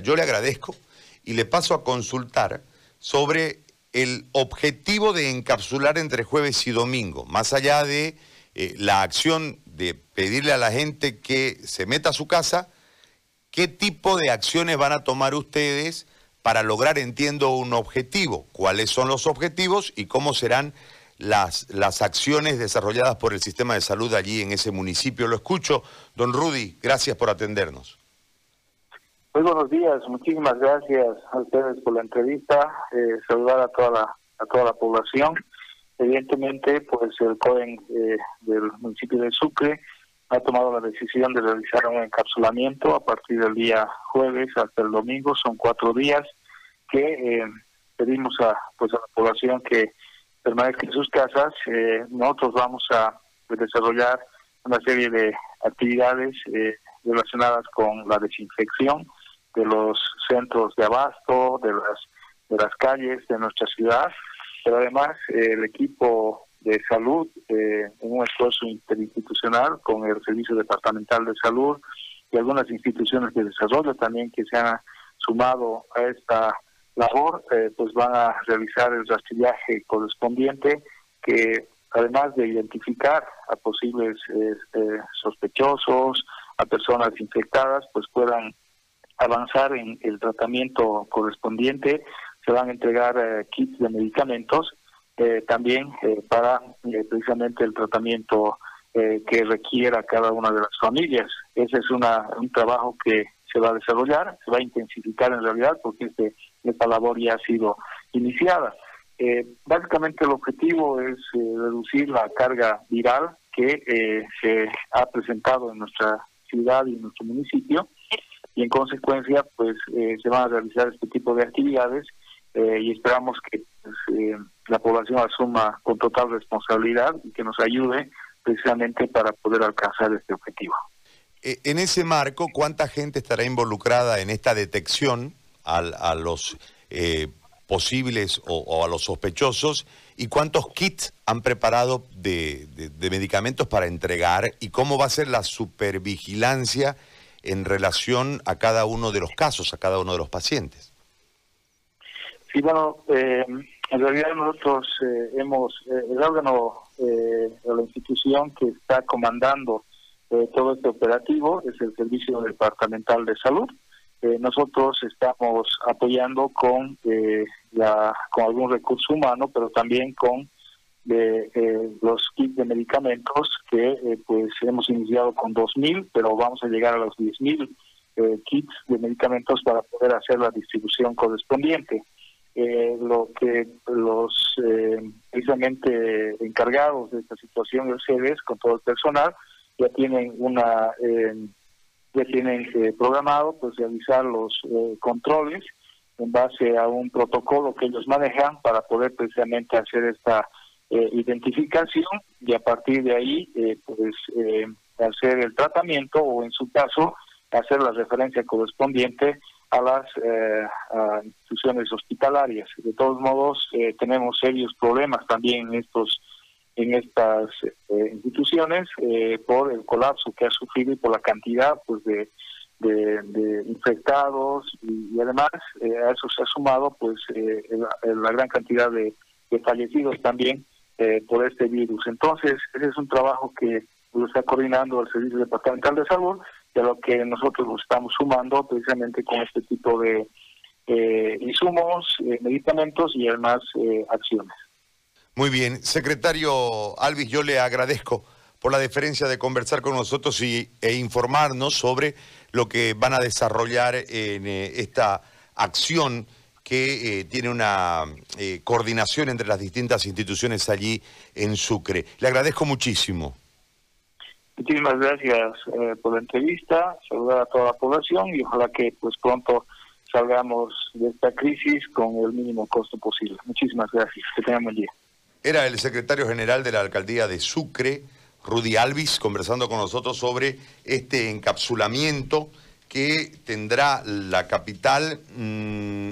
Yo le agradezco y le paso a consultar sobre el objetivo de encapsular entre jueves y domingo, más allá de eh, la acción de pedirle a la gente que se meta a su casa, ¿qué tipo de acciones van a tomar ustedes para lograr, entiendo, un objetivo? ¿Cuáles son los objetivos y cómo serán las, las acciones desarrolladas por el sistema de salud allí en ese municipio? Lo escucho. Don Rudy, gracias por atendernos. Muy buenos días, muchísimas gracias a ustedes por la entrevista, eh, saludar a toda la, a toda la población. Evidentemente, pues el COEN eh, del municipio de Sucre ha tomado la decisión de realizar un encapsulamiento a partir del día jueves hasta el domingo, son cuatro días que eh, pedimos a pues a la población que permanezca en sus casas. nosotros vamos a desarrollar una serie de actividades relacionadas con la desinfección, de los centros de abasto, de las, de las calles de nuestra ciudad, pero además eh, el equipo de salud, eh, en un esfuerzo interinstitucional con el Servicio Departamental de Salud y algunas instituciones de desarrollo también que se han sumado a esta labor, eh, pues van a realizar el rastrillaje correspondiente que además de identificar a posibles sospechosos, a personas infectadas, pues puedan avanzar en el tratamiento correspondiente, se van a entregar eh, kits de medicamentos eh, también eh, para precisamente el tratamiento que requiera cada una de las familias. Ese es una, un trabajo que se va a desarrollar, se va a intensificar en realidad porque este, esta labor ya ha sido iniciada. básicamente el objetivo es reducir la carga viral que se ha presentado en nuestra ciudad y en nuestro municipio y en consecuencia pues eh, se van a realizar este tipo de actividades eh, y esperamos que pues, eh, la población asuma con total responsabilidad y que nos ayude precisamente para poder alcanzar este objetivo. En ese marco, ¿cuánta gente estará involucrada en esta detección a, los posibles o, a los sospechosos y cuántos kits han preparado de, de, medicamentos para entregar y cómo va a ser la supervigilancia en relación a cada uno de los casos, a cada uno de los pacientes. Sí, bueno, eh, en realidad nosotros eh, hemos, eh, el órgano de la institución que está comandando todo este operativo es el Servicio Departamental de Salud. nosotros estamos apoyando con, la, con algún recurso humano, pero también con de eh, los kits de medicamentos que eh, pues hemos iniciado con 2.000, pero vamos a llegar a los 10.000 eh, kits de medicamentos para poder hacer la distribución correspondiente. lo que los precisamente encargados de esta situación, el CEDES, con todo el personal, ya tienen una ya tienen programado pues realizar los controles en base a un protocolo que ellos manejan para poder precisamente hacer esta eh, identificación y a partir de ahí eh, pues eh, hacer el tratamiento o en su caso hacer la referencia correspondiente a las instituciones hospitalarias. De todos modos tenemos serios problemas también en estos en estas instituciones por el colapso que ha sufrido y por la cantidad pues de, de, infectados y, además a eso se ha sumado pues la, gran cantidad de fallecidos también eh, por este virus. Entonces, ese es un trabajo que lo está coordinando el Servicio Departamental de Salud y a lo que nosotros nos estamos sumando precisamente con este tipo de eh, insumos, eh, medicamentos y además acciones. Muy bien. Secretario Alvis, yo le agradezco por la deferencia de conversar con nosotros y, e informarnos sobre lo que van a desarrollar en esta acción que eh, tiene una eh, coordinación entre las distintas instituciones allí en Sucre. Le agradezco muchísimo. Muchísimas gracias eh, por la entrevista, saludar a toda la población y ojalá que pues pronto salgamos de esta crisis con el mínimo costo posible. Muchísimas gracias. Que tengan buen día. Era el secretario general de la alcaldía de Sucre, Rudy Alvis, conversando con nosotros sobre este encapsulamiento que tendrá la capital. Mm,